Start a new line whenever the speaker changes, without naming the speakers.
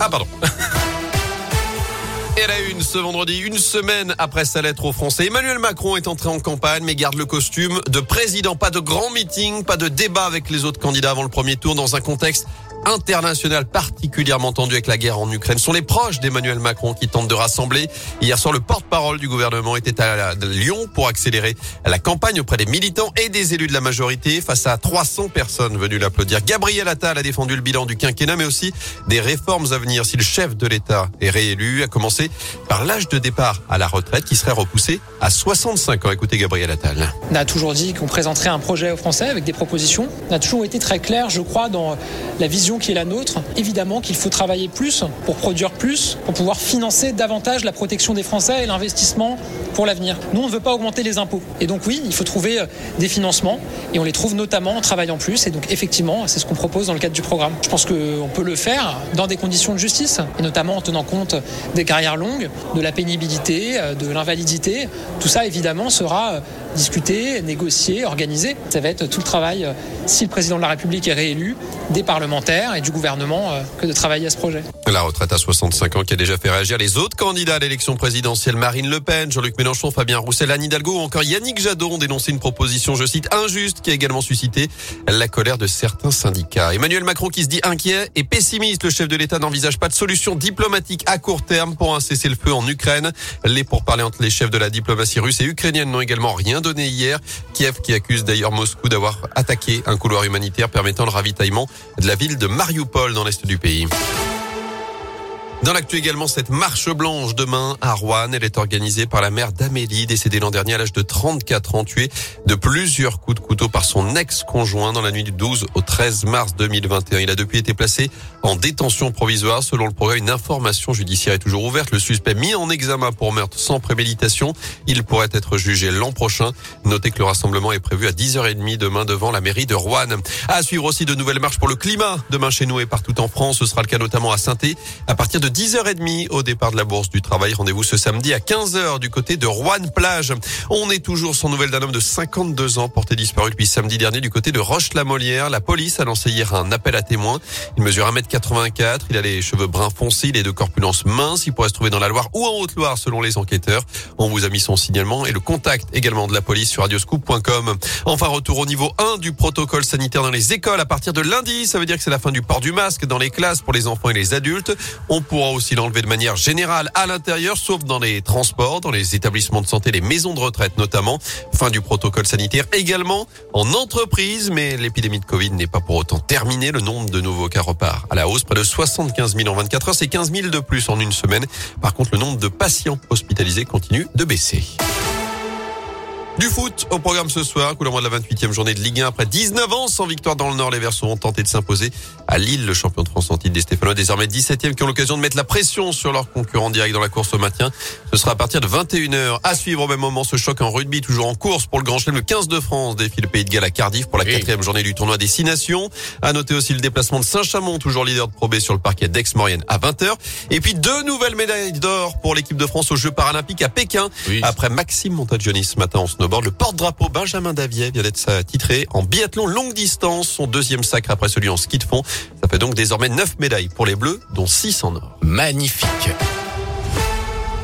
Ah pardon. Et la une ce vendredi, une semaine après sa lettre aux Français, Emmanuel Macron est entré en campagne mais garde le costume de président. Pas de grand meeting, pas de débat avec les autres candidats avant le premier tour dans un contexte international particulièrement tendu avec la guerre en Ukraine. Sont les proches d'Emmanuel Macron qui tentent de rassembler. Hier soir, le porte-parole du gouvernement était à Lyon pour accélérer la campagne auprès des militants et des élus de la majorité face à 300 personnes venues l'applaudir. Gabriel Attal a défendu le bilan du quinquennat mais aussi des réformes à venir si le chef de l'État est réélu, à commencer par l'âge de départ à la retraite qui serait repoussé à 65 ans. Écoutez Gabriel Attal.
On a toujours dit qu'on présenterait un projet aux Français avec des propositions. On a toujours été très clair, je crois, dans la vision qui est la nôtre. Évidemment qu'il faut travailler plus pour produire plus, pour pouvoir financer davantage la protection des Français et l'investissement pour l'avenir. Nous, on ne veut pas augmenter les impôts. Et donc oui, il faut trouver euh, des financements et on les trouve notamment en travaillant plus. Et donc effectivement, c'est ce qu'on propose dans le cadre du programme. Je pense qu'on peut le faire dans des conditions de justice et notamment en tenant compte des carrières longues, de la pénibilité, euh, de l'invalidité. Tout ça, évidemment, sera euh, discuté, négocié, organisé. Ça va être tout le travail, si le président de la République est réélu, des parlementaires et du gouvernement que de travailler à ce projet.
La retraite à 65 ans qui a déjà fait réagir les autres candidats à l'élection présidentielle, Marine Le Pen, Jean-Luc Mélenchon, Fabien Roussel, Anne Hidalgo ou encore Yannick Jadot ont dénoncé une proposition, je cite, injuste qui a également suscité la colère de certains syndicats. Emmanuel Macron qui se dit inquiet et pessimiste, le chef de l'État n'envisage pas de solution diplomatique à court terme pour un cessez-le-feu en Ukraine. Les pourparlers entre les chefs de la diplomatie russe et ukrainienne n'ont également rien donné hier. Kiev qui accuse d'ailleurs Moscou d'avoir attaqué un couloir humanitaire permettant le ravitaillement de la ville de Mariupol dans l'est du pays. Dans l'actu également, cette marche blanche demain à Rouen. Elle est organisée par la mère d'Amélie, décédée l'an dernier à l'âge de 34 ans, tuée de plusieurs coups de couteau par son ex-conjoint dans la nuit du 12 au 13 mars 2021. Il a depuis été placé en détention provisoire. Selon le progrès, une information judiciaire est toujours ouverte. Le suspect mis en examen pour meurtre sans préméditation. Il pourrait être jugé l'an prochain. Notez que le rassemblement est prévu à 10h30 demain devant la mairie de Rouen. À suivre aussi de nouvelles marches pour le climat demain chez nous et partout en France. Ce sera le cas notamment à saint à partir de 10h30 au départ de la Bourse du Travail. Rendez-vous ce samedi à 15h du côté de Rouen-Plage. On est toujours sans nouvelles d'un homme de 52 ans porté disparu depuis samedi dernier du côté de Roche-la-Molière. La police a lancé hier un appel à témoins. Il mesure 1m84. Il a les cheveux bruns foncés. Il est de corpulence mince. Il pourrait se trouver dans la Loire ou en Haute-Loire selon les enquêteurs. On vous a mis son signalement et le contact également de la police sur radioscoop.com. Enfin, retour au niveau 1 du protocole sanitaire dans les écoles à partir de lundi. Ça veut dire que c'est la fin du port du masque dans les classes pour les enfants et les adultes. Aussi l'enlever de manière générale à l'intérieur, sauf dans les transports, dans les établissements de santé, les maisons de retraite notamment. Fin du protocole sanitaire également en entreprise, mais l'épidémie de Covid n'est pas pour autant terminée. Le nombre de nouveaux cas repart à la hausse, près de 75 000 en 24 heures, c'est 15 000 de plus en une semaine. Par contre, le nombre de patients hospitalisés continue de baisser. Du foot au programme ce soir, d'envoi de la 28e journée de Ligue 1 après 19 ans sans victoire dans le Nord. Les Verts ont tenté de s'imposer à Lille, le champion de France en titre des Stéphanois, désormais 17e, qui ont l'occasion de mettre la pression sur leurs concurrents directs dans la course au maintien. Ce sera à partir de 21h. À suivre au même moment ce choc en rugby, toujours en course pour le Grand Chelem. Le 15 de France défie le Pays de Galles à Cardiff pour la quatrième journée du tournoi des Six Nations. À noter aussi le déplacement de Saint-Chamond, toujours leader de Pro B sur le parquet d'Aix-Maurienne à 20h. Et puis deux nouvelles médailles d'or pour l'équipe de France aux Jeux Paralympiques à Pékin. Après Maxime Montagioni ce matin en snowboard, le porte-drapeau Benjamin Davier vient d'être titré en biathlon longue distance, son deuxième sacre après celui en ski de fond. Ça fait donc désormais 9 médailles pour les Bleus, dont 6 en or.
Magnifique.